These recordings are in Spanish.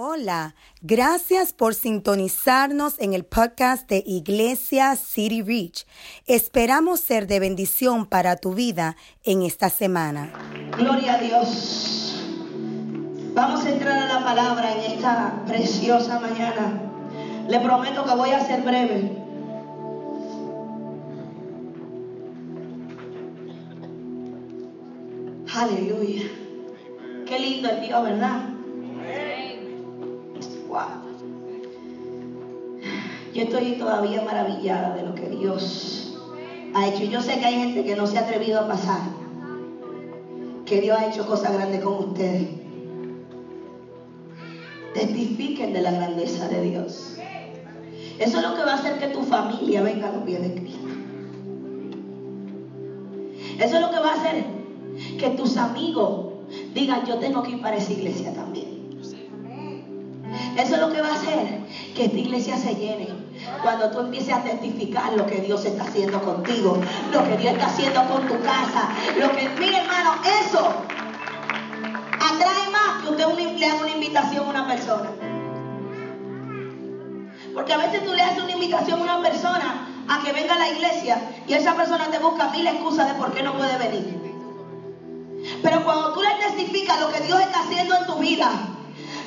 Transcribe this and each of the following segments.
Hola, gracias por sintonizarnos en el podcast de Iglesia City Reach. Esperamos ser de bendición para tu vida en esta semana. Gloria a Dios. Vamos a entrar a la palabra en esta preciosa mañana. Le prometo que voy a ser breve. Aleluya. Qué lindo es Dios, ¿verdad? Yo estoy todavía maravillada de lo que Dios ha hecho. Yo sé que hay gente que no se ha atrevido a pasar. Que Dios ha hecho cosas grandes con ustedes. Testifiquen de la grandeza de Dios. Eso es lo que va a hacer que tu familia venga a los pies de Cristo. Eso es lo que va a hacer que tus amigos digan, yo tengo que ir para esa iglesia también. Eso es lo que va a hacer que esta iglesia se llene. Cuando tú empieces a testificar lo que Dios está haciendo contigo, lo que Dios está haciendo con tu casa, lo que, mire hermano, eso atrae más que usted le haga una invitación a una persona. Porque a veces tú le haces una invitación a una persona a que venga a la iglesia y esa persona te busca mil excusas de por qué no puede venir. Pero cuando tú le testificas lo que Dios está haciendo en tu vida,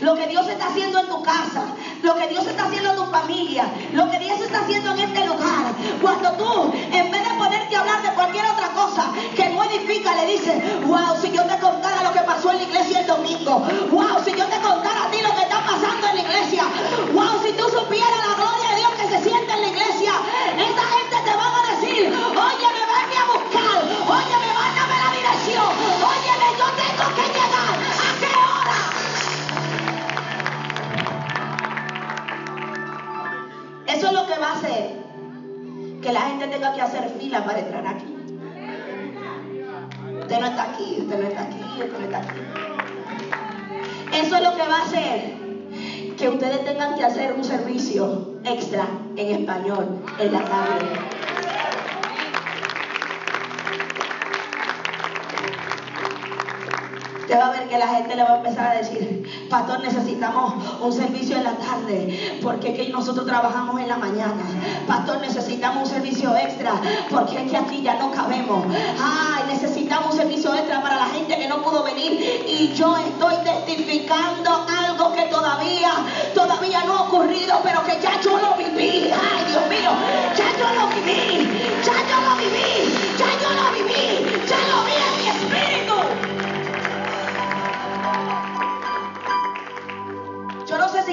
lo que Dios está haciendo en tu casa, lo que Dios está haciendo en tu familia, lo que Dios está haciendo en este lugar. Cuando tú, en vez de ponerte a hablar de cualquier otra cosa que no edifica, le dices, wow, si yo te contara lo que pasó en la iglesia el domingo, wow, si yo te contara a ti lo que está pasando en la iglesia, wow, si tú supieras la gloria de que la gente tenga que hacer fila para entrar aquí. Usted no está aquí, usted no está aquí, usted no está aquí. Eso es lo que va a hacer que ustedes tengan que hacer un servicio extra en español en la tarde. Usted va a ver que la gente le va a empezar a decir, pastor, necesitamos un servicio en la tarde, porque que nosotros trabajamos en la mañana. Pastor, necesitamos un servicio extra, porque es que aquí ya no cabemos. Ay, necesitamos un servicio extra para la gente que no pudo venir. Y yo estoy testificando algo que todavía, todavía no ha ocurrido, pero que ya yo lo viví. Ay, Dios mío, ya yo lo viví, ya yo lo viví, ya yo lo viví, ya lo vi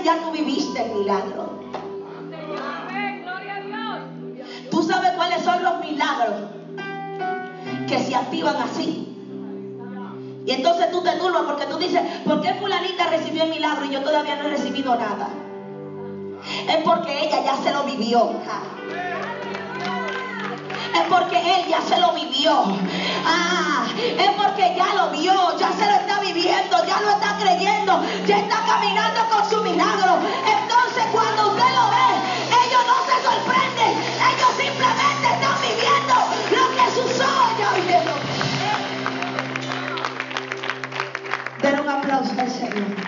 ya tú viviste el milagro. Tú sabes cuáles son los milagros que se activan así. Y entonces tú te turbas porque tú dices, ¿por qué fulanita recibió el milagro y yo todavía no he recibido nada? Es porque ella ya se lo vivió. Es porque él ya se lo vivió. Ah, es porque ya lo vio, ya se lo está viviendo, ya lo está creyendo, ya está caminando con su milagro. Entonces cuando usted lo ve, ellos no se sorprenden, ellos simplemente están viviendo lo que sus ojos ya vieron. Den un aplauso al Señor.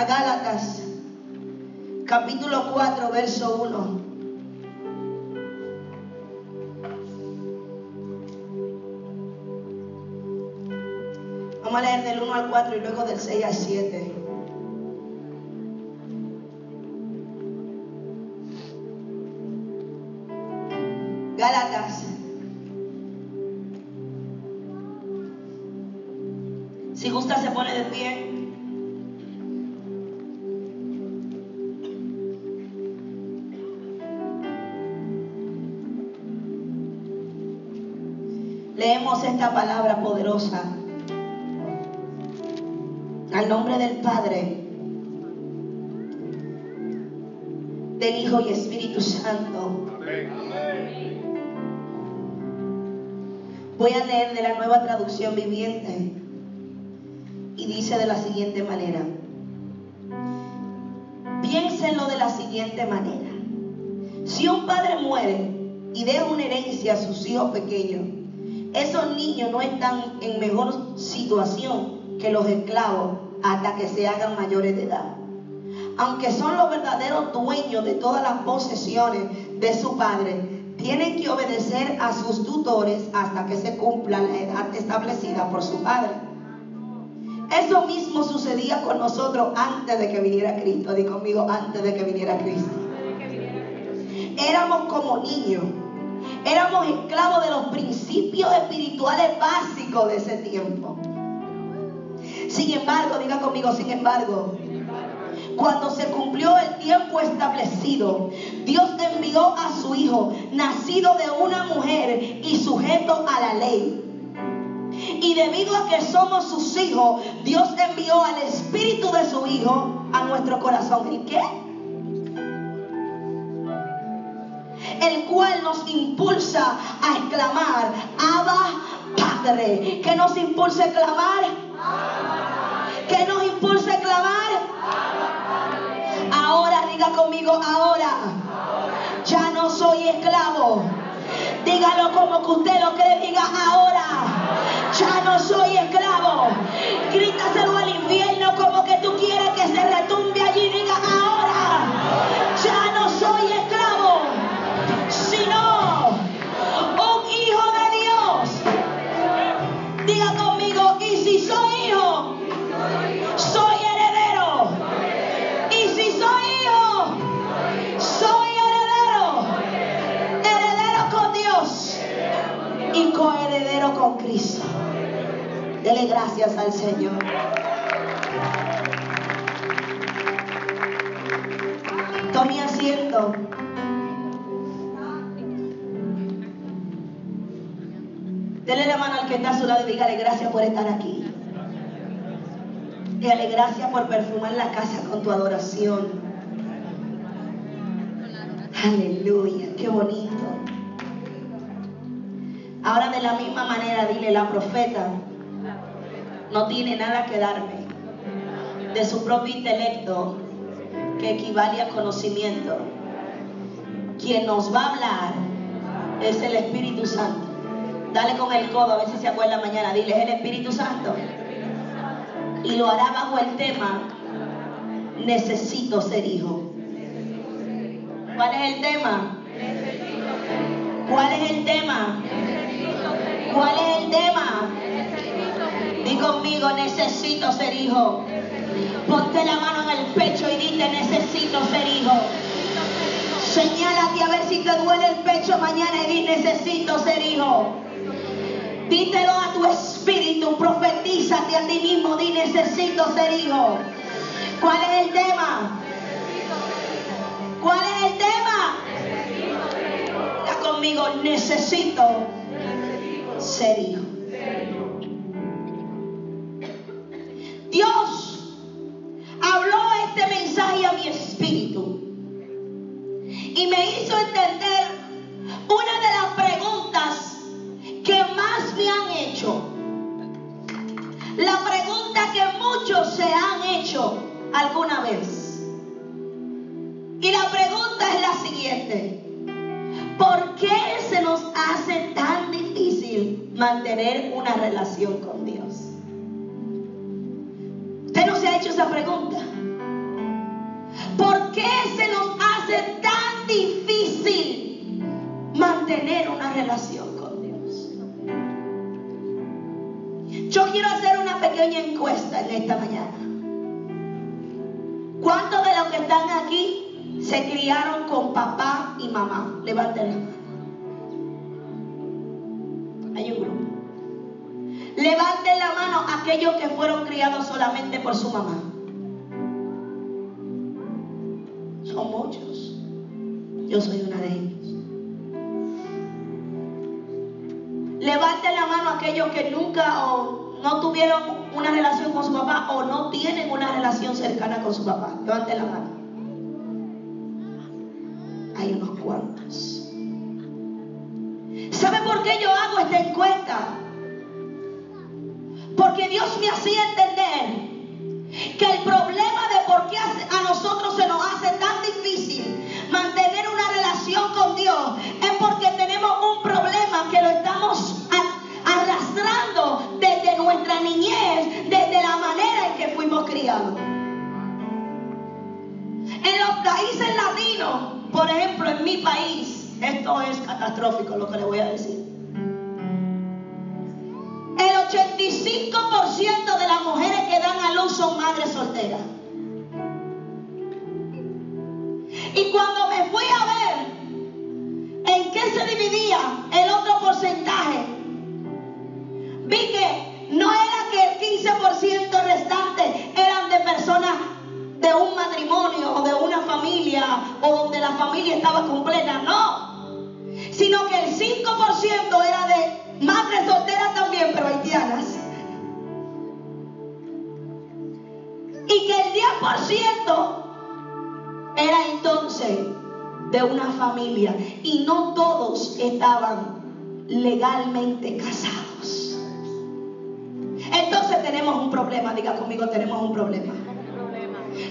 A Gálatas, capítulo 4, verso 1. Vamos a leer del 1 al 4 y luego del 6 al 7. Gálatas. Si gusta se pone de pie. Leemos esta palabra poderosa. Al nombre del Padre, del Hijo y Espíritu Santo. Voy a leer de la nueva traducción viviente y dice de la siguiente manera. Piénsenlo de la siguiente manera. Si un padre muere y deja una herencia a sus hijos pequeños, esos niños no están en mejor situación que los esclavos hasta que se hagan mayores de edad. Aunque son los verdaderos dueños de todas las posesiones de su padre, tienen que obedecer a sus tutores hasta que se cumpla la edad establecida por su padre. Eso mismo sucedía con nosotros antes de que viniera Cristo. Di conmigo, antes de que viniera Cristo. Éramos como niños. Éramos esclavos de los principios espirituales básicos de ese tiempo. Sin embargo, diga conmigo, sin embargo, cuando se cumplió el tiempo establecido, Dios envió a su Hijo, nacido de una mujer y sujeto a la ley. Y debido a que somos sus hijos, Dios envió al Espíritu de su Hijo a nuestro corazón. ¿Y qué? El cual nos impulsa a exclamar, Abba Padre. ¿Qué nos impulsa a exclamar? ¿Qué nos impulsa a exclamar? Ahora, diga conmigo, ahora. Ya no soy esclavo. Dígalo como que usted lo cree, diga ahora. Ya no soy esclavo. Grítaselo al infierno como que tú quieres que gracias al Señor. Tome asiento. Dele la mano al que está a su lado y dígale gracias por estar aquí. Dígale gracias por perfumar la casa con tu adoración. Aleluya, qué bonito. Ahora de la misma manera dile, la profeta no tiene nada que darme de su propio intelecto que equivale a conocimiento. Quien nos va a hablar es el Espíritu Santo. Dale con el codo, a ver si se acuerda mañana. Dile, es el Espíritu Santo. Y lo hará bajo el tema, necesito ser hijo. ¿Cuál es el tema? ¿Cuál es el tema? ¿Cuál es el tema? Di conmigo, necesito ser hijo. Ponte la mano en el pecho y dite, necesito ser hijo. Señálate a ver si te duele el pecho mañana y di, necesito ser hijo. Dítelo a tu espíritu, profetízate a ti mismo, di, necesito ser hijo. ¿Cuál es el tema? ¿Cuál es el tema? Está conmigo, necesito ser hijo. Dios habló este mensaje a mi espíritu y me hizo entender una de las preguntas que más me han hecho. La pregunta que muchos se han hecho alguna vez. Y la pregunta es la siguiente. ¿Por qué se nos hace tan difícil mantener una relación con Dios? Hecho esa pregunta? ¿Por qué se nos hace tan difícil mantener una relación con Dios? Yo quiero hacer una pequeña encuesta en esta mañana. ¿Cuántos de los que están aquí se criaron con papá y mamá? Levanten aquellos que fueron criados solamente por su mamá. Son muchos. Yo soy una de ellos. Levanten la mano aquellos que nunca o no tuvieron una relación con su papá o no tienen una relación cercana con su papá. Levanten la mano. Dios me hacía entender que el problema de por qué a nosotros se nos hace tan difícil mantener una relación con Dios es porque tenemos un problema que lo estamos arrastrando desde nuestra niñez, desde la manera en que fuimos criados. En los países latinos, por ejemplo, en mi país, esto es catastrófico lo que le voy a decir. 85% de las mujeres que dan a luz son madres solteras. Y cuando me fui a ver en qué se dividía el otro porcentaje, vi que no era que el 15% restante eran de personas de un matrimonio o de una familia o donde la familia estaba completa, no, sino que el 5% 100% era entonces de una familia y no todos estaban legalmente casados. Entonces tenemos un problema, diga conmigo, tenemos un problema.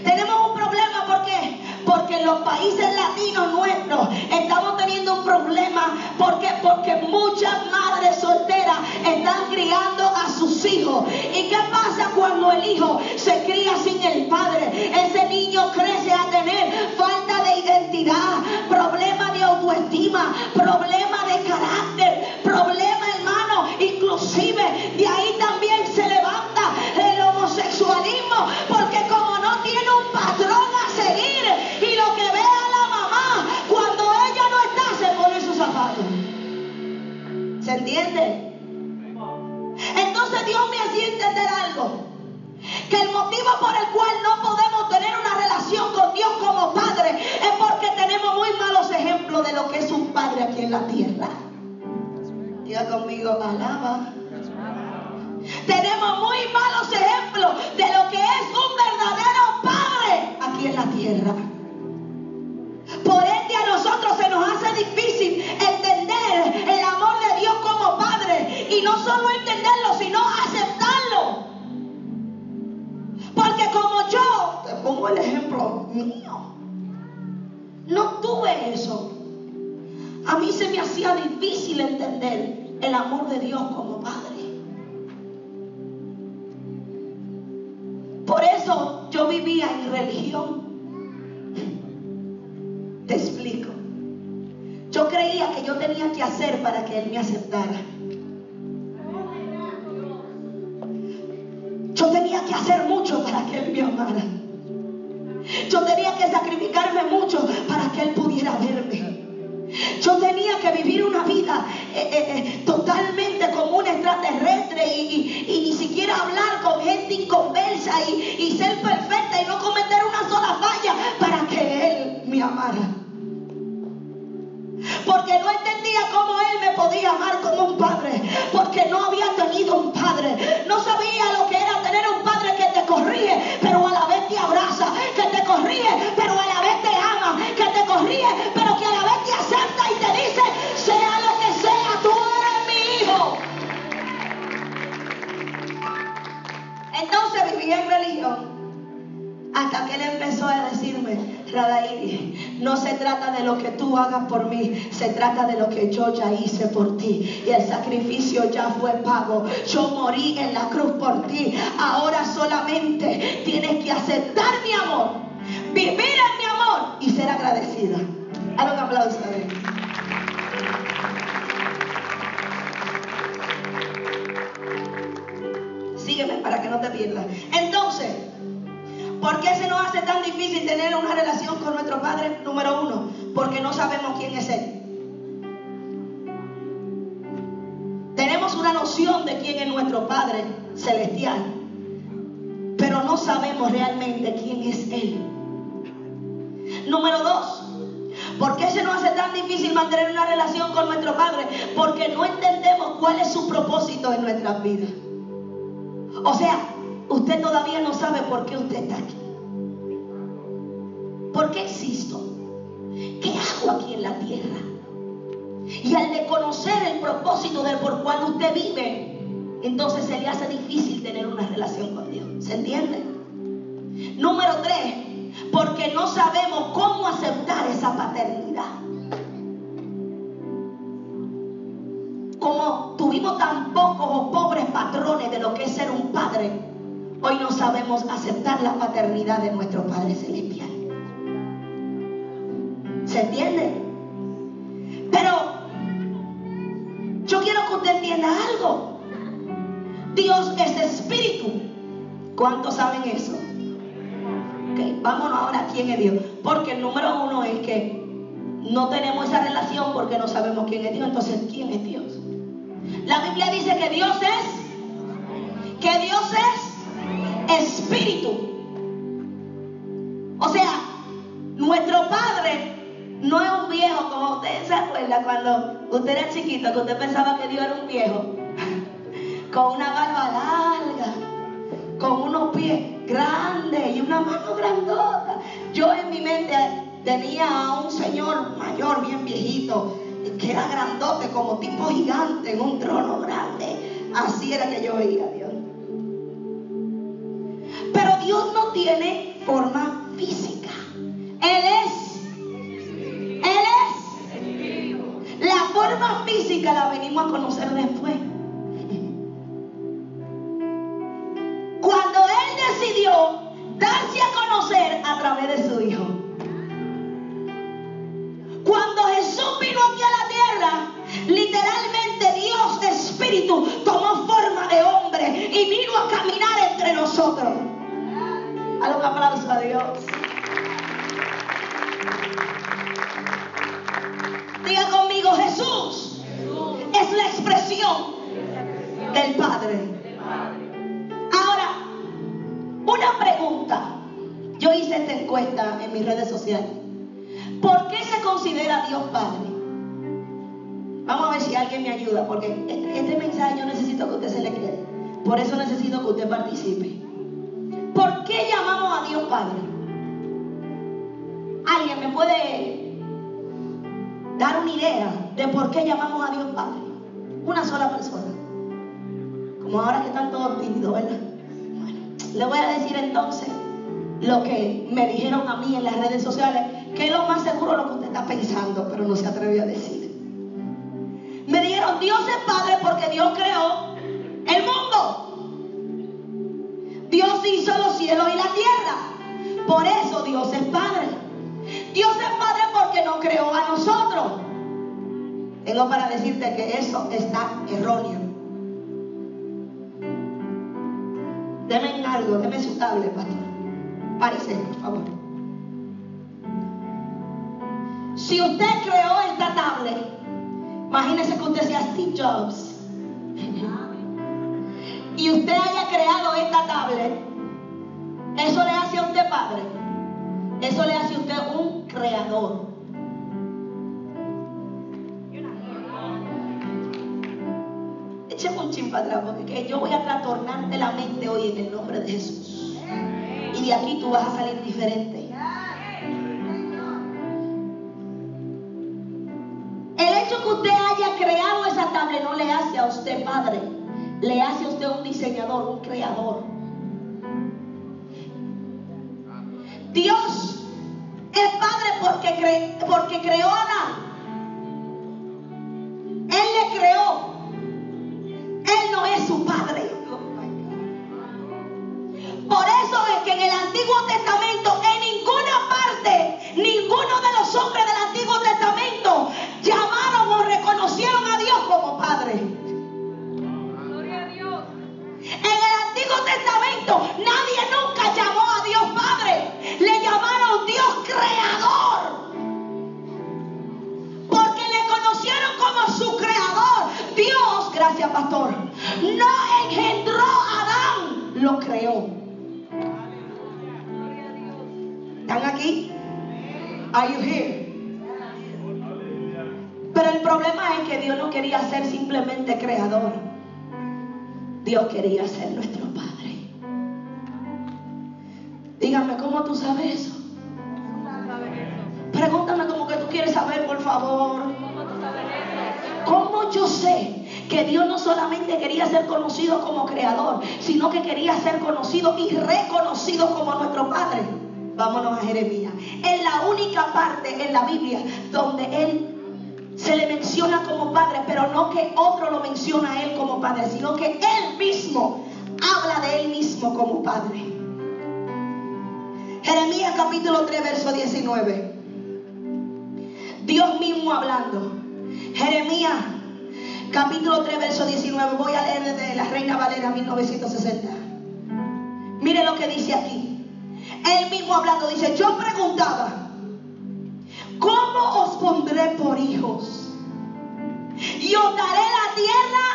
Tenemos un problema porque porque en los países latinos nuestros estamos teniendo un problema porque porque muchas madres solteras están criando sus hijos. ¿Y qué pasa cuando el hijo se cría sin el padre? Ese niño crece a tener falta de identidad, problema de autoestima, problema de carácter, problema hermano, inclusive de ahí también se levanta el homosexualismo, porque como no tiene un patrón a seguir y lo que ve a la mamá cuando ella no está se pone sus zapatos. ¿Se entiende? Entonces Dios me hacía entender algo. Que el motivo por el cual no podemos tener una relación con Dios como padre es porque tenemos muy malos ejemplos de lo que es un padre aquí en la tierra. Diga conmigo, alaba. Tenemos muy malos ejemplos de lo que es un verdadero padre aquí en la tierra. Por ende a nosotros se nos hace difícil entender el amor de Dios como padre. Y no solo entenderlo, pongo el ejemplo mío, no tuve eso. A mí se me hacía difícil entender el amor de Dios como padre. Por eso yo vivía en religión. Te explico. Yo creía que yo tenía que hacer para que Él me aceptara. Yo tenía que hacer mucho para que Él me amara. Yo tenía que sacrificarme mucho para que Él pudiera verme. Yo tenía que vivir una vida eh, eh, eh, totalmente como un extraterrestre y, ni siquiera hablar con gente inconversa y, y ser perfecta y no cometer una sola falla para que Él me amara. Porque no entendía cómo Él me podía se trata de lo que tú hagas por mí, se trata de lo que yo ya hice por ti. Y el sacrificio ya fue pago. Yo morí en la cruz por ti. Ahora solamente tienes que aceptar mi amor, vivir en mi amor y ser agradecida. Dale un aplauso a. Sígueme para que no te pierdas. Entonces, ¿Por qué se nos hace tan difícil tener una relación con nuestro Padre? Número uno, porque no sabemos quién es Él. Tenemos una noción de quién es nuestro Padre celestial, pero no sabemos realmente quién es Él. Número dos, ¿por qué se nos hace tan difícil mantener una relación con nuestro Padre? Porque no entendemos cuál es su propósito en nuestras vidas. O sea, usted todavía no sabe por qué usted está aquí. ¿Por qué existo? ¿Qué hago aquí en la tierra? Y al de conocer el propósito del por cual usted vive, entonces se le hace difícil tener una relación con Dios. ¿Se entiende? Número tres, porque no sabemos cómo aceptar esa paternidad. Como tuvimos tan pocos o pobres sabemos aceptar la paternidad de nuestro Padre Celestial. ¿Se entiende? Pero entienda algo. Dios es espíritu. ¿Cuántos saben eso? Vámonos ahora quién es Dios. Porque el número uno es que no tenemos esa relación porque no sabemos quién es Dios. Entonces, ¿quién es Dios? La Biblia dice que Dios es, que Dios es espíritu. O sea, nuestro Padre no es un viejo como usted se acuerda cuando usted era chiquito, que usted pensaba que Dios era un viejo, con una barba larga, con unos pies grandes y una mano grandota. Yo en mi mente tenía a un señor mayor, bien viejito, que era grandote, como tipo gigante, en un trono grande. Así era que yo veía. Pero Dios no tiene forma física. Él es. Él es. La forma física la venimos a conocer después. Por eso necesito que usted participe. ¿Por qué llamamos a Dios Padre? ¿Alguien me puede dar una idea de por qué llamamos a Dios Padre? Una sola persona. Como ahora que están todos tímidos, ¿verdad? Le voy a decir entonces lo que me dijeron a mí en las redes sociales, que es lo más seguro lo que usted está pensando, pero no se atrevió a decir. Me dijeron, Dios es Padre porque Dios creó el mundo. Dios hizo los cielos y la tierra. Por eso Dios es Padre. Dios es Padre porque nos creó a nosotros. Tengo para decirte que eso está erróneo. Deme algo, deme su tablet, pastor. Párese, por favor. Si usted creó esta tablet, imagínese que usted sea Steve Jobs. Y usted haya creado esta tablet, eso le hace a usted padre. Eso le hace a usted un creador. Echemos un chin para atrás porque yo voy a trastornarte la mente hoy en el nombre de Jesús. Y de aquí tú vas a salir diferente. El hecho que usted haya creado esa tablet no le hace a usted padre, le hace a usted un diseñador, un creador. Dios es padre porque, porque creó a Are you here? Pero el problema es que Dios no quería ser simplemente creador. Dios quería ser nuestro Padre. Dígame, ¿cómo tú sabes eso? Pregúntame como que tú quieres saber, por favor. ¿Cómo yo sé que Dios no solamente quería ser conocido como creador, sino que quería ser conocido y reconocido como nuestro Padre? Vámonos a Jeremías. Es la única parte en la Biblia donde Él se le menciona como Padre, pero no que otro lo menciona a Él como Padre, sino que Él mismo habla de Él mismo como Padre. Jeremías capítulo 3, verso 19. Dios mismo hablando. Jeremías, capítulo 3, verso 19. Voy a leer desde la Reina Valera 1960. Mire lo que dice aquí. Él mismo hablando dice, yo preguntaba, ¿cómo os pondré por hijos? Y os daré la tierra.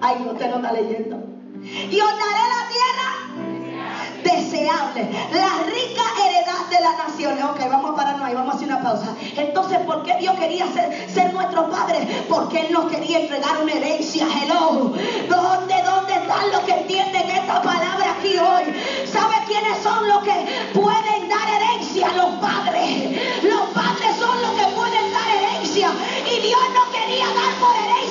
Ay, usted no está leyendo. Y os daré la tierra deseable, la rica de las naciones. Ok, vamos a pararnos ahí, vamos a hacer una pausa. Entonces, ¿por qué Dios quería ser, ser nuestro Padre? Porque Él nos quería entregar una herencia. Hello. ¿Dónde, dónde están los que entienden esta palabra aquí hoy? ¿Sabe quiénes son los que pueden dar herencia? Los padres. Los padres son los que pueden dar herencia. Y Dios no quería dar por herencia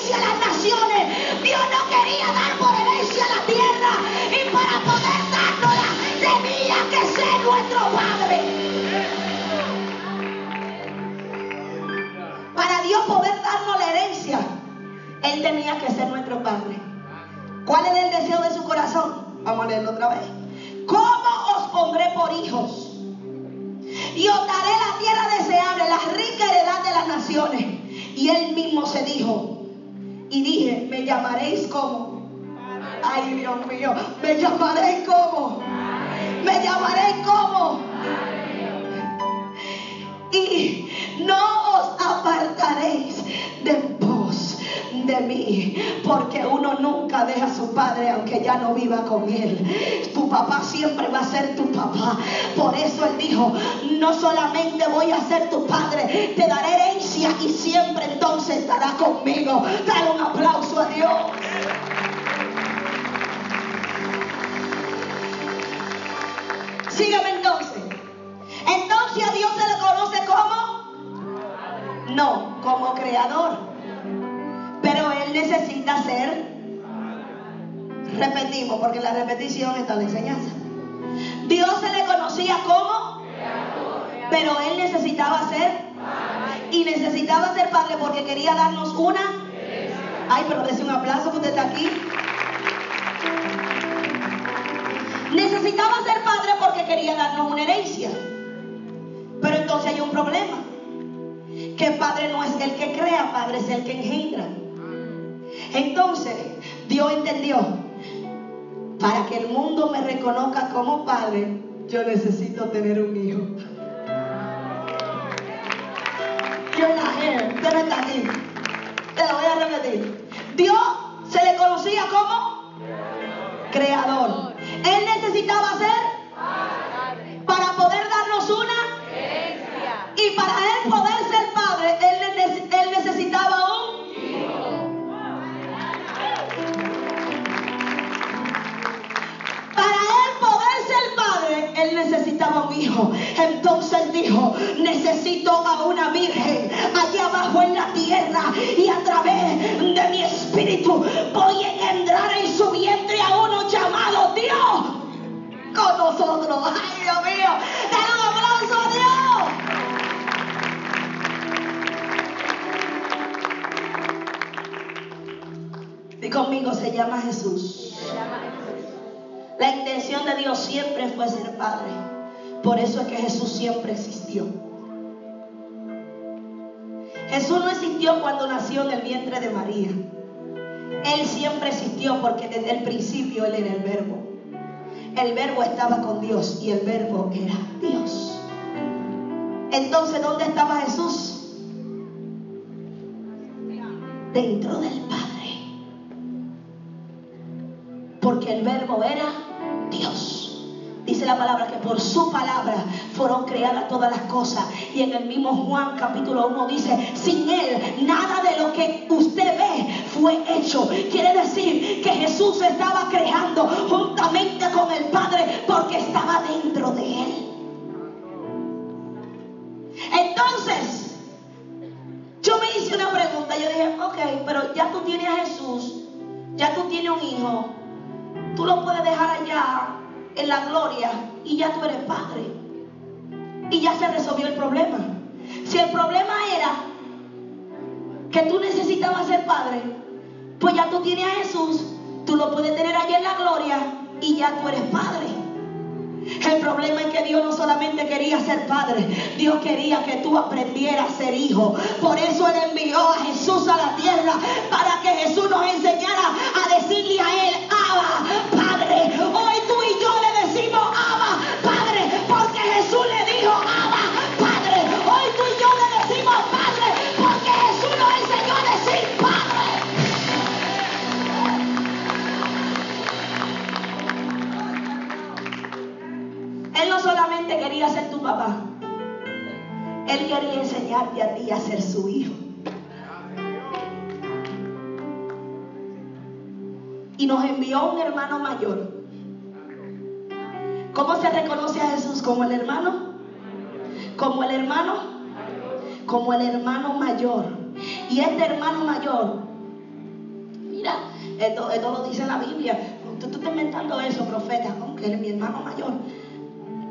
Él tenía que ser nuestro Padre. ¿Cuál es el deseo de su corazón? Vamos a leerlo otra vez. ¿Cómo os pondré por hijos? Y os daré la tierra deseable, la rica heredad de las naciones. Y él mismo se dijo, y dije, me llamaréis como. Ay, Dios mío, me llamaréis como. Me llamaréis como. Y no os apartaréis de pos de mí, porque uno nunca deja a su padre aunque ya no viva con él. Tu papá siempre va a ser tu papá. Por eso él dijo, no solamente voy a ser tu padre, te daré herencia y siempre entonces estarás conmigo. Dale un aplauso a Dios. Sígueme no, como creador. Pero él necesita ser repetimos, porque la repetición está en la enseñanza. Dios se le conocía como pero él necesitaba ser y necesitaba ser padre porque quería darnos una ay pero dése un aplauso que usted está aquí. Necesitaba ser padre porque quería darnos una herencia. Pero entonces hay un problema que padre no es el que crea padre es el que engendra entonces Dios entendió para que el mundo me reconozca como padre yo necesito tener un hijo You're not está aquí. Te lo voy a repetir. Dios se le conocía como creador. Él necesitaba ser dijo, necesito a una virgen allá abajo en la tierra y a través de mi espíritu voy a engendrar en su vientre a uno llamado Dios con nosotros. Ay, Dios mío, dale un aplauso a Dios. Y conmigo se llama Jesús. La intención de Dios siempre fue ser padre. Por eso es que Jesús siempre existió. Jesús no existió cuando nació en el vientre de María. Él siempre existió porque desde el principio Él era el verbo. El verbo estaba con Dios y el verbo era Dios. Entonces, ¿dónde estaba Jesús? Dentro del Padre porque el verbo era Dios. Dice la palabra que por su palabra fueron creadas todas las cosas. Y en el mismo Juan capítulo 1 dice, sin él nada de lo que usted ve fue hecho. Quiere decir que Jesús estaba creando juntamente con el Padre porque estaba dentro de él. Entonces, yo me hice una pregunta. Yo dije, ok, pero ya tú tienes a Jesús, ya tú tienes un hijo, tú lo puedes dejar allá en la gloria y ya tú eres padre. Y ya se resolvió el problema. Si el problema era que tú necesitabas ser padre, pues ya tú tienes a Jesús, tú lo puedes tener allí en la gloria y ya tú eres padre. El problema es que Dios no solamente quería ser padre, Dios quería que tú aprendieras a ser hijo. Por eso Él envió a Jesús a la tierra, para que Jesús nos enseñara a decirle a Él, Quería enseñarte a ti a ser su hijo. Y nos envió un hermano mayor. ¿Cómo se reconoce a Jesús? ¿Como el hermano? ¿Como el hermano? Como el hermano mayor. Y este hermano mayor, mira, esto, esto lo dice la Biblia. Tú, tú estás inventando eso, profeta, aunque él es mi hermano mayor.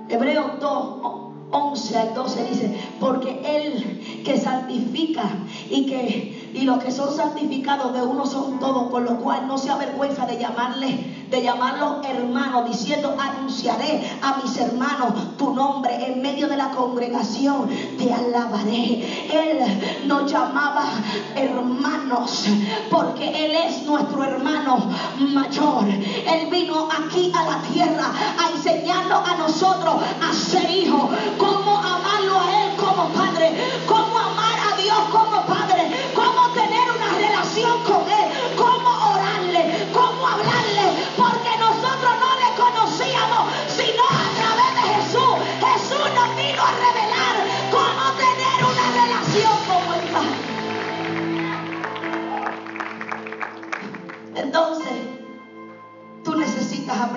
Hebreos 2, 11 al 12 dice, porque Él que santifica y que y los que son santificados de uno son todos, por lo cual no se avergüenza de llamarle, de llamarlos hermanos, diciendo, anunciaré a mis hermanos tu nombre en medio de la congregación, te alabaré. Él nos llamaba hermanos, porque Él es nuestro hermano mayor. Él vino aquí a la tierra a enseñarnos a nosotros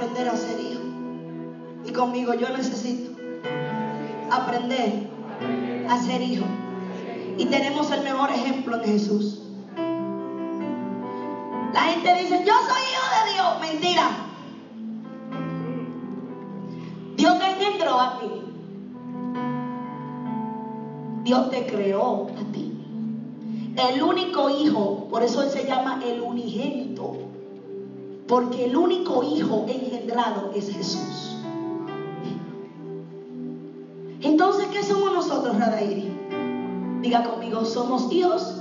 aprender a ser hijo. Y conmigo yo necesito aprender a ser hijo. Y tenemos el mejor ejemplo en Jesús. La gente dice, yo soy hijo de Dios. Mentira. Dios te engendró a ti. Dios te creó a ti. El único hijo, por eso él se llama el unigénito. Porque el único hijo engendrado es Jesús. Entonces, ¿qué somos nosotros, Radairi? Diga conmigo, somos hijos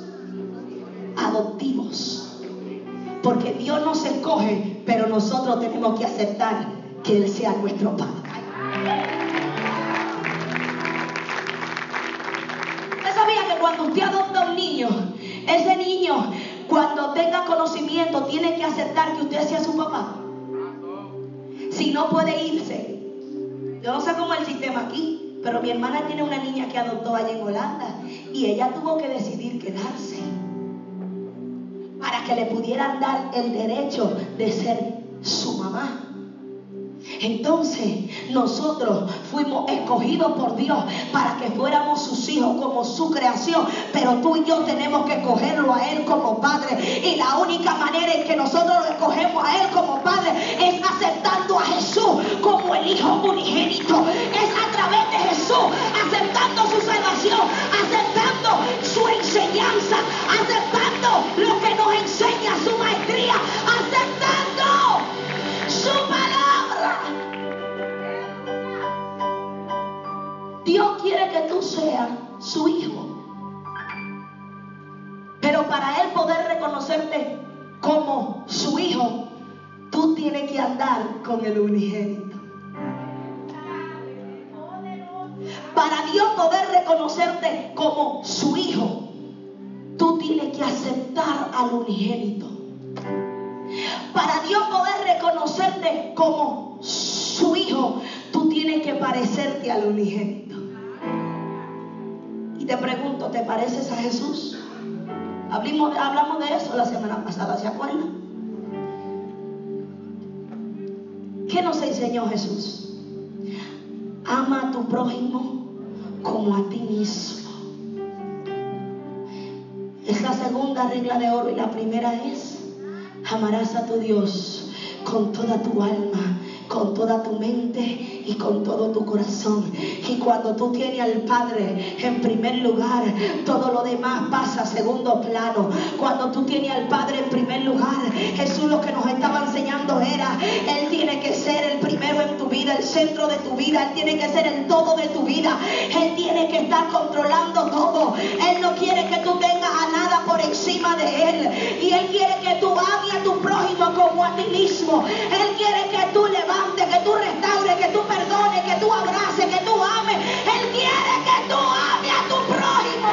adoptivos. Porque Dios nos escoge, pero nosotros tenemos que aceptar que Él sea nuestro Padre. ¿Usted sabía que cuando usted adopta a un niño, tiene que aceptar que usted sea su papá? Si no puede irse. Yo no sé cómo es el sistema aquí, pero mi hermana tiene una niña que adoptó allá en Holanda y ella tuvo que decidir quedarse para que le pudieran dar el derecho de ser su mamá. Entonces nosotros fuimos escogidos por Dios para que fuéramos sus hijos como su creación, pero tú y yo tenemos que escogerlo a Él como Padre. Y la única manera en que nosotros lo escogemos a Él como Padre es aceptando a Jesús como el Hijo unigénito. Es a través de Jesús, su hijo. Pero para Él poder reconocerte como su hijo, tú tienes que andar con el unigénito. Para Dios poder reconocerte como su hijo, tú tienes que aceptar al unigénito. Para Dios poder reconocerte como su hijo, tú tienes que parecerte al unigénito. Te pregunto, ¿te pareces a Jesús? Hablamos de eso la semana pasada, ¿se acuerdan? ¿Qué nos enseñó Jesús? Ama a tu prójimo como a ti mismo. Es la segunda regla de oro y la primera es, amarás a tu Dios con toda tu alma, con toda tu mente y con todo tu corazón. Y cuando tú tienes al Padre en primer lugar, todo lo demás pasa a segundo plano. Cuando tú tienes al Padre en primer lugar, Jesús lo que nos estaba enseñando era, Él tiene que ser el primero en tu vida, el centro de tu vida, Él tiene que ser el todo de tu vida, Él tiene que estar controlando todo. Él no quiere que tú tengas a nada por encima de Él. Y Él quiere que tú ames a tu prójimo como a ti mismo. Él quiere que tú levantes, que tú restaures, que tú perdones, que tú abraces, que tú ames. Él quiere que tú ames a tu prójimo.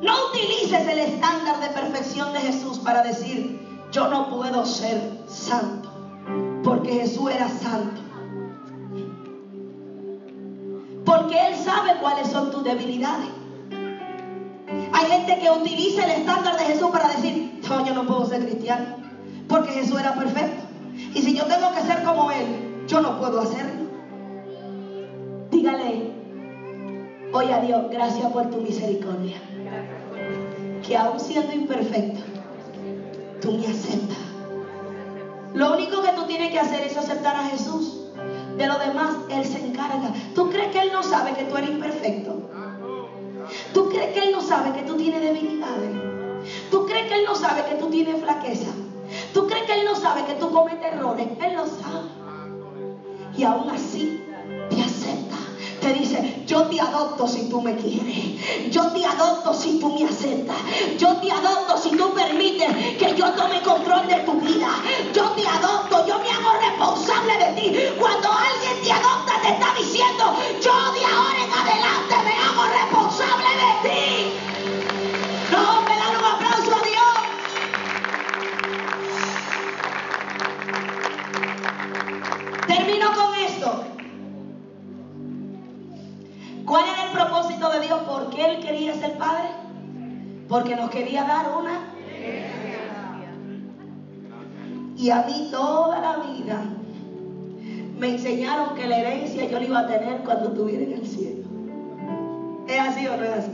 No utilices el estándar de perfección de Jesús para decir, yo no puedo ser santo, porque Jesús era santo. Porque Él sabe cuáles son tus debilidades. Hay gente que utiliza el estándar de Jesús para decir, no, yo no puedo ser cristiano, porque Jesús era perfecto. Y si yo tengo que ser como Él, yo no puedo hacerlo. Dígale hoy a Dios, gracias por tu misericordia. Que aún siendo imperfecto, tú me aceptas. Lo único que tú tienes que hacer es aceptar a Jesús. De lo demás, Él se encarga. ¿Tú crees que Él no sabe que tú eres imperfecto? ¿Tú crees que Él no sabe que tú tienes debilidades? ¿Tú crees que Él no sabe que tú tienes flaqueza? ¿Tú crees que Él no sabe que tú cometes errores? Él lo sabe. Y aún así. Dice, yo te adopto si tú me quieres. Yo te adopto si tú me aceptas. Yo te adopto si tú permites que yo tome control de tu vida. Yo te adopto, yo me hago responsable de ti. Cuando alguien te adopta te está diciendo, yo de ahora en adelante de Dios? ¿Por qué Él quería ser padre? Porque nos quería dar una. Y a mí toda la vida me enseñaron que la herencia yo la iba a tener cuando estuviera en el cielo. ¿Es así o no es así?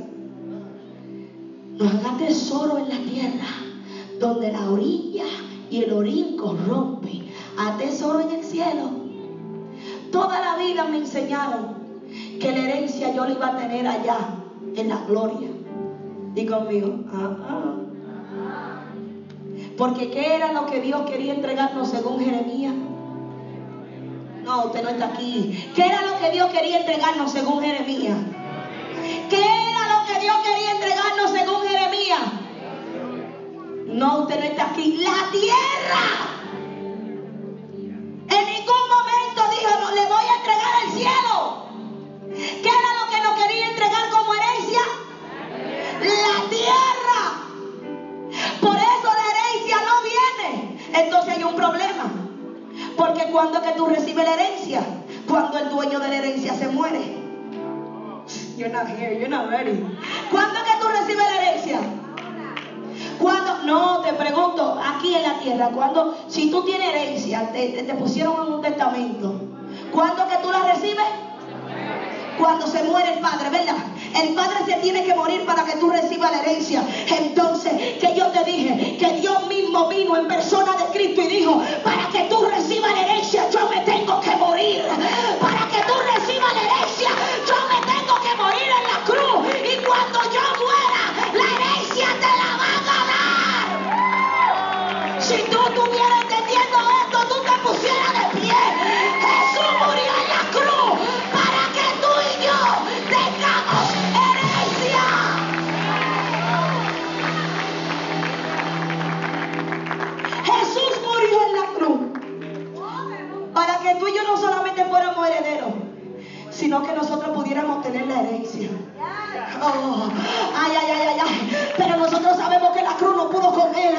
Nos haga tesoro en la tierra, donde la orilla y el orín corrompen. A tesoro en el cielo. Toda la vida me enseñaron que la herencia yo la iba a tener allá, en la gloria. Y conmigo, ah, ah. Porque ¿qué era lo que Dios quería entregarnos según Jeremías? No, usted no está aquí. ¿Qué era lo que Dios quería entregarnos según Jeremías? ¿Qué era lo que Dios quería entregarnos según Jeremías? No, usted no está aquí. La tierra. Porque cuando es que tú recibes la herencia, cuando el dueño de la herencia se muere. You're not here, you're not ready. ¿Cuándo es que tú recibes la herencia? Cuando, no, te pregunto, aquí en la tierra, cuando, si tú tienes herencia, te, pusieron en un testamento, ¿cuándo es que tú la recibes? Cuando se muere el padre, ¿verdad? El padre se tiene que morir para que tú recibas la herencia. Entonces, que yo te dije que Dios mismo vino en persona de Cristo y dijo, para que tú recibas la herencia, yo me tengo que morir. Para que tú recibas la herencia, yo me tengo que morir en la cruz. Y cuando yo muera, la herencia te la van a dar. Si tú estuvieras que nosotros pudiéramos tener la herencia. Oh, ay, ay, ay, ay, ay. Pero nosotros sabemos que la cruz no pudo con él,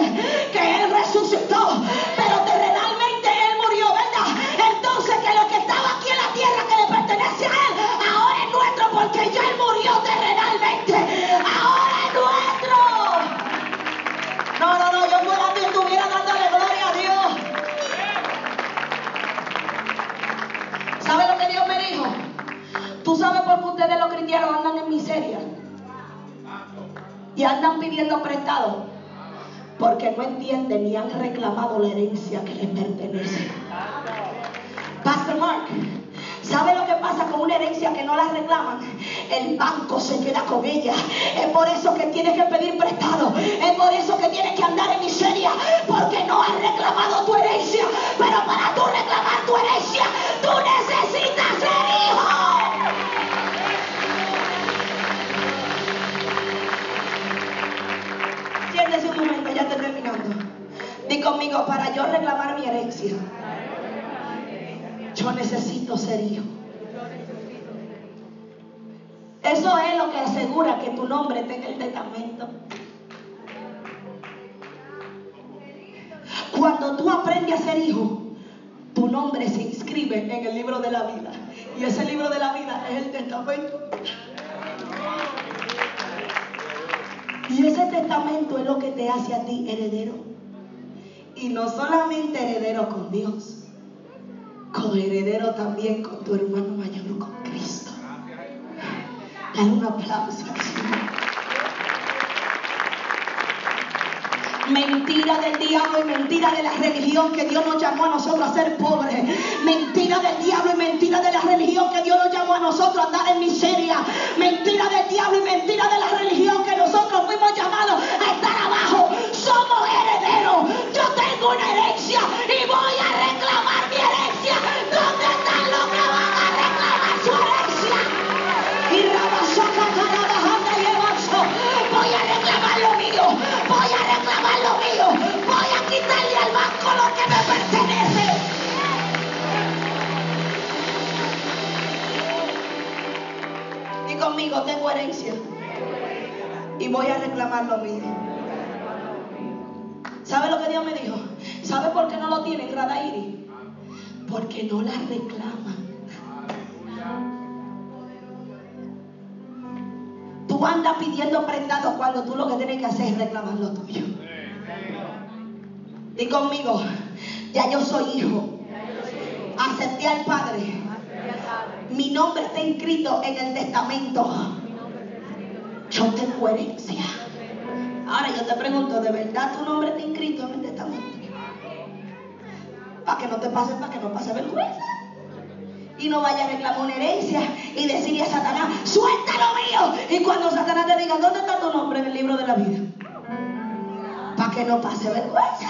que él resucitó, pero terrenalmente él murió, ¿verdad? Entonces que lo que estaba aquí en la tierra que le pertenece a él, ahora es nuestro porque ya él murió terrenalmente. Ahora es nuestro. No, no, no, yo fuera ti estuviera dándole ustedes los cristianos andan en miseria? Y andan pidiendo prestado. Porque no entienden ni han reclamado la herencia que les pertenece. Pastor Mark, ¿sabe lo que pasa con una herencia que no la reclaman? El banco se queda con ella. Es por eso que tienes que pedir prestado. Es por eso que tienes que andar en miseria. Porque no has reclamado tu herencia. Pero para tú reclamar tu herencia, tú necesitas ser hijo. Conmigo, para yo reclamar mi herencia, yo necesito ser hijo. Eso es lo que asegura que tu nombre esté en el testamento. Cuando tú aprendes a ser hijo, tu nombre se inscribe en el libro de la vida. Y ese libro de la vida es el testamento. Y ese testamento es lo que te hace a ti heredero. Y no solamente heredero con Dios, como heredero también con tu hermano mayor, con Cristo. Dale un aplauso. Mentira del diablo y mentira de la religión que Dios nos llamó a nosotros a ser pobres. Mentira del diablo y mentira de la religión que Dios nos llamó a nosotros a andar en miseria. Mentira del diablo y mentira de la religión que nosotros fuimos llamados a estar abajo. Somos herederos. Tengo una herencia y voy a reclamar mi herencia. ¿Dónde están los que van a reclamar su herencia? Y Rabasaca Carabajanda y Evanso. Voy a reclamar lo mío. Voy a reclamar lo mío. Voy a quitarle al banco lo que me pertenece. Y conmigo tengo herencia. Y voy a reclamar lo mío. ¿Sabe por qué no lo tienen, Radairi? Porque no la reclaman. Tú andas pidiendo prendado cuando tú lo que tienes que hacer es reclamar lo tuyo. Di conmigo, ya yo soy hijo. Acepté al Padre. Mi nombre está inscrito en el testamento. Yo tengo herencia. Ahora yo te pregunto, ¿de verdad tu nombre está inscrito en el testamento? Para que no te pase, para que no pase vergüenza. Y no vaya a reclamar una herencia y decirle a Satanás, suelta lo mío. Y cuando Satanás te diga, ¿dónde está tu nombre en el libro de la vida? Para que no pase vergüenza.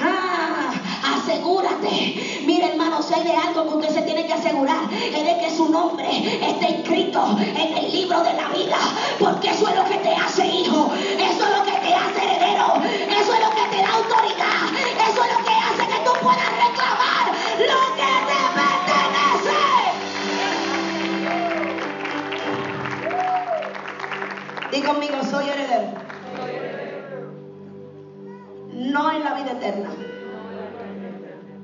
Ah, asegúrate. Mira, hermano, si hay de algo que usted se tiene que asegurar, es de que su nombre esté inscrito en el libro de la vida. Porque eso es lo que te hace hijo. Eso es lo que te hace heredero. Eso es lo que puedas reclamar lo que te pertenece. Di conmigo, soy heredero. No en la vida eterna.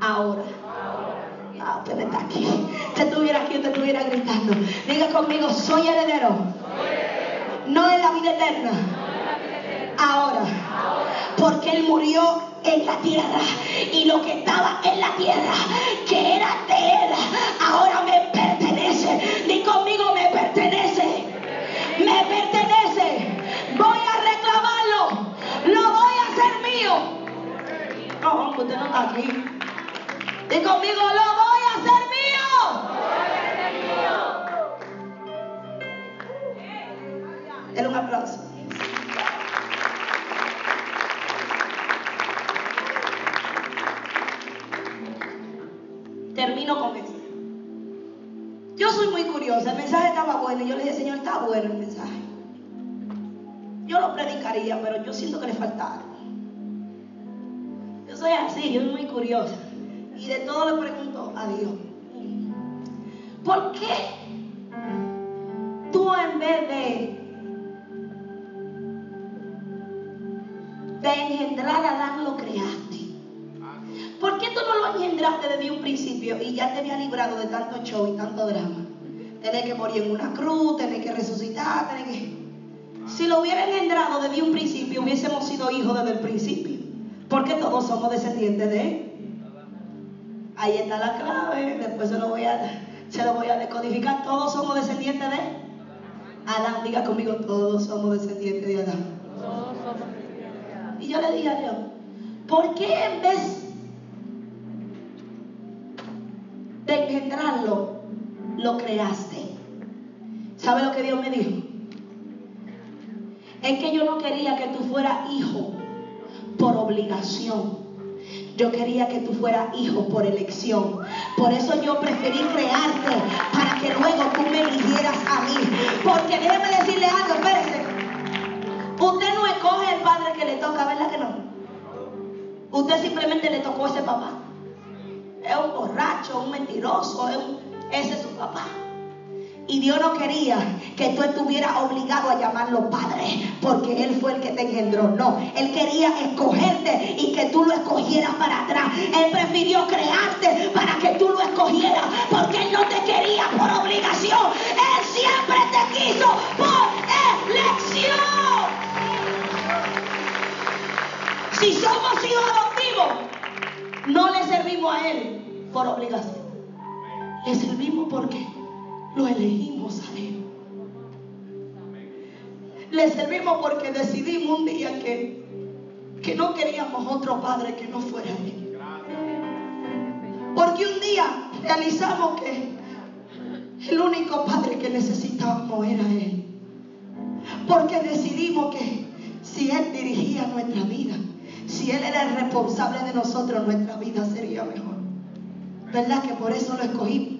Ahora. Ah, usted no está aquí. Usted estuviera aquí, usted estuviera gritando. Diga conmigo, soy heredero. No en la vida eterna. Ahora. Porque Él murió en la tierra. Y lo que estaba en la tierra, que era de Él, ahora me pertenece. Di conmigo, me pertenece. Me pertenece. Voy a reclamarlo. Lo voy a hacer mío. No, usted no está aquí. Di conmigo, lo voy a hacer mío. Denle un aplauso. Bueno. Y yo le dije, Señor, está bueno el mensaje. Yo lo predicaría, pero yo siento que le falta algo. Yo soy así, yo soy muy curiosa. Y de todo le pregunto a Dios. ¿Por qué tú en vez de, de engendrar a Adán lo creaste? ¿Por qué tú no lo engendraste desde un principio y ya te había librado de tanto show y tanto drama? Tener que morir en una cruz, tener que resucitar, tener que... Si lo hubiera engendrado desde un principio, hubiésemos sido hijos desde el principio. Porque todos somos descendientes de él. Ahí está la clave. Después se lo voy a, se lo voy a decodificar. Todos somos descendientes de. Adán, diga conmigo, todos somos descendientes de Adán. Y yo le dije a Dios, ¿por qué en vez de engendrarlo, lo creaste? ¿Sabe lo que Dios me dijo? Es que yo no quería que tú fueras hijo por obligación. Yo quería que tú fueras hijo por elección. Por eso yo preferí crearte para que luego tú me eligieras a mí. Porque déjeme decirle algo, espérese. Usted no escoge el padre que le toca, ¿verdad que no? Usted simplemente le tocó a ese papá. Es un borracho, un mentiroso, es un- ese es su papá. Y Dios no quería que tú estuvieras obligado a llamarlo padre, porque Él fue el que te engendró. No, Él quería escogerte y que tú lo escogieras para atrás. Él prefirió crearte para que tú lo escogieras, porque Él no te quería por obligación. Él siempre te quiso por elección. Si somos hijos adoptivos, no le servimos a Él por obligación. Le servimos porque lo elegimos a Él. Le servimos porque decidimos un día que, que no queríamos otro padre que no fuera Él. Porque un día realizamos que el único padre que necesitábamos era Él. Porque decidimos que si Él dirigía nuestra vida, si Él era el responsable de nosotros, nuestra vida sería mejor. ¿Verdad que por eso lo escogimos?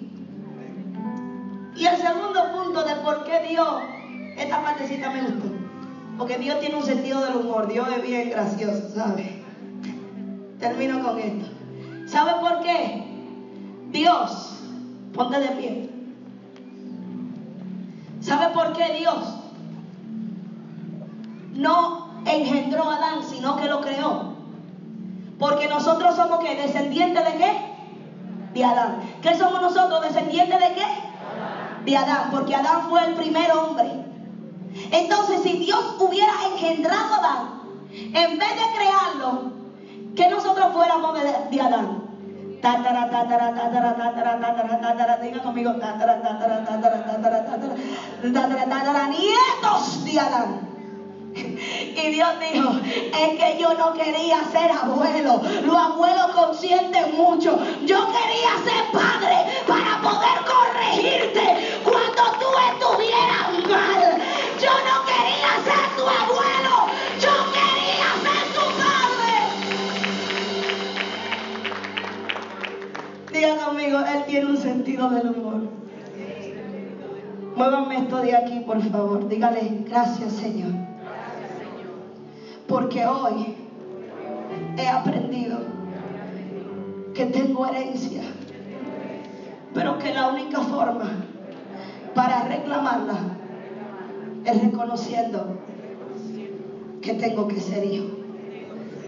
Y el segundo punto de por qué Dios, esta partecita me gustó. Porque Dios tiene un sentido del humor. Dios es bien gracioso, ¿sabe? Termino con esto. ¿Sabe por qué? Dios, ponte de pie. ¿Sabe por qué Dios no engendró a Adán, sino que lo creó? Porque nosotros somos qué? ¿Descendientes de qué? De Adán. ¿Qué somos nosotros? ¿Descendientes de qué? De Adán. Porque Adán fue el primer hombre. Entonces, si Dios hubiera engendrado a Adán, en vez de crearlo, que nosotros fuéramos de, de Adán. Tatara, tatara, tatara, tatara, tatara, tatara, diga conmigo, tatara, tatara, tatara, tatara, tatara, tatara, tatara, nietos de Adán. Y Dios dijo, es que yo no quería ser abuelo. Los abuelos consienten mucho. Yo quería ser padre para poder corregirte cuando tú estuvieras mal. Yo no quería ser tu abuelo. Yo quería ser tu padre. Diga conmigo, Él tiene un sentido del humor. Muévanme esto de aquí, por favor. Dígale, gracias Señor. Porque hoy he aprendido que tengo herencia, pero que la única forma para reclamarla es reconociendo que tengo que ser hijo.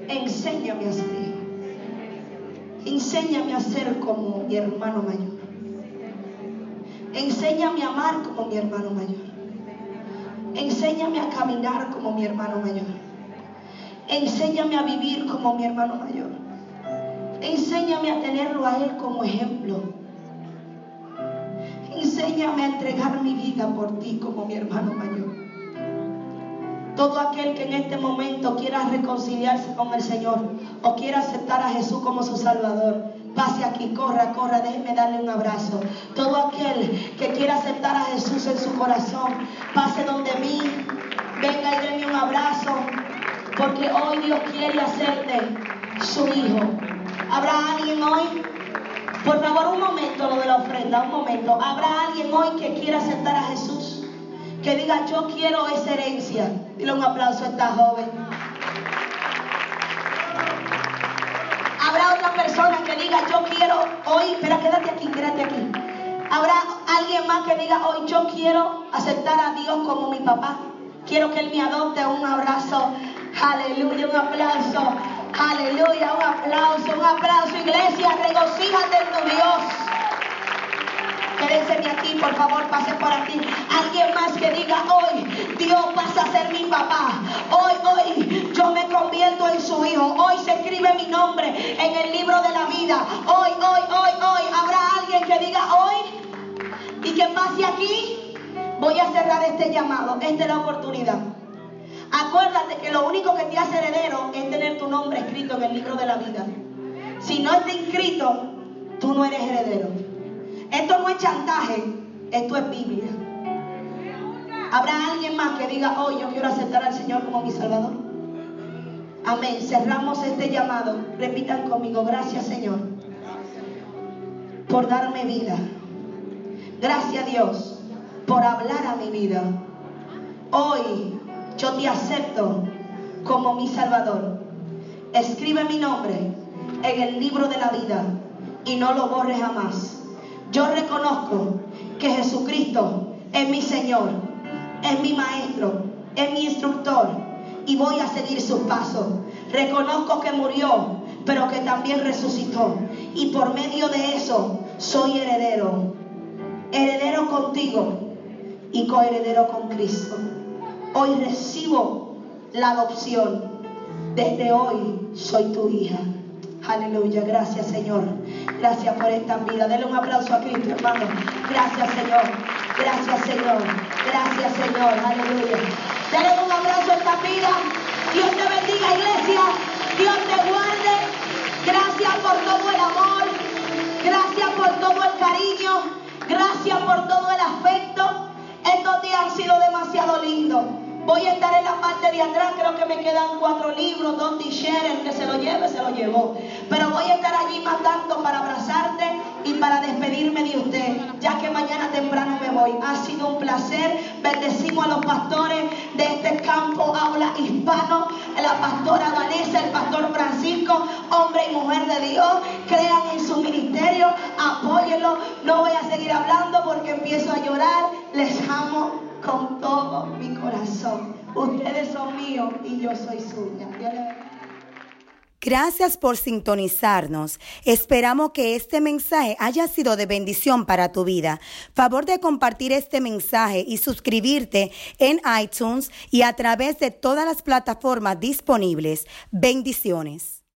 Enséñame a ser hijo. Enséñame a ser como mi hermano mayor. Enséñame a amar como mi hermano mayor. Enséñame a caminar como mi hermano mayor. Enséñame a vivir como mi hermano mayor. Enséñame a tenerlo a Él como ejemplo. Enséñame a entregar mi vida por ti como mi hermano mayor. Todo aquel que en este momento quiera reconciliarse con el Señor o quiera aceptar a Jesús como su Salvador, pase aquí, corra, corra, déjeme darle un abrazo. Todo aquel que quiera aceptar a Jesús en su corazón, pase donde mí, venga y denme un abrazo. Porque hoy Dios quiere hacerte su hijo. ¿Habrá alguien hoy? Por favor, un momento lo de la ofrenda, un momento. ¿Habrá alguien hoy que quiera aceptar a Jesús? Que diga, yo quiero esa herencia. Dile un aplauso a esta joven. Habrá otra persona que diga, yo quiero hoy, espera, quédate aquí, quédate aquí. Habrá alguien más que diga, hoy yo quiero aceptar a Dios como mi papá. Quiero que Él me adopte. Un abrazo Aleluya, un aplauso. Aleluya, un aplauso, un aplauso. Iglesia, regocíjate en tu Dios. Quédense aquí, por favor, pase por aquí. Alguien más que diga hoy, Dios pasa a ser mi papá. Hoy, hoy, yo me convierto en su hijo. Hoy se escribe mi nombre en el libro de la vida. Hoy, hoy, hoy, hoy, habrá alguien que diga hoy y que pase aquí. Voy a cerrar este llamado. Esta es la oportunidad. Acuérdate que lo único que te hace heredero es tener tu nombre escrito en el libro de la vida. Si no está inscrito, tú no eres heredero. Esto no es chantaje, esto es Biblia. ¿Habrá alguien más que diga, hoy yo quiero aceptar al Señor como mi Salvador? Amén. Cerramos este llamado. Repitan conmigo, gracias Señor por darme vida. Gracias Dios por hablar a mi vida. Hoy yo te acepto como mi Salvador. Escribe mi nombre en el libro de la vida y no lo borres jamás. Yo reconozco que Jesucristo es mi Señor, es mi Maestro, es mi instructor y voy a seguir sus pasos. Reconozco que murió, pero que también resucitó. Y por medio de eso soy heredero. Heredero contigo y coheredero con Cristo. Hoy recibo la adopción. Desde hoy soy tu hija. Aleluya, gracias Señor. Gracias por esta vida. Denle un aplauso a Cristo, hermano. Gracias Señor. Gracias Señor. Gracias Señor. Aleluya. Denle un abrazo a esta vida. Dios te bendiga, iglesia. Dios te guarde. Gracias por todo el amor. Gracias por todo el cariño. Gracias por todo el afecto. Estos días han sido demasiado lindos. Voy a estar en la parte de atrás, creo que me quedan cuatro libros, Share, el que se lo lleve, se lo llevó. Pero voy a estar allí más tanto para abrazarte y para despedirme de usted, ya que mañana temprano me voy. Ha sido un placer. Bendecimos a los pastores de este campo aula hispano, la pastora Vanessa, el pastor Francisco, hombre y mujer de Dios. Crean en su ministerio, apóyenlo. No voy a seguir hablando porque empiezo a llorar. Les amo con todo mi corazón. Ustedes son míos y yo soy suya. Gracias por sintonizarnos. Esperamos que este mensaje haya sido de bendición para tu vida. Favor de compartir este mensaje y suscribirte en iTunes y a través de todas las plataformas disponibles. Bendiciones.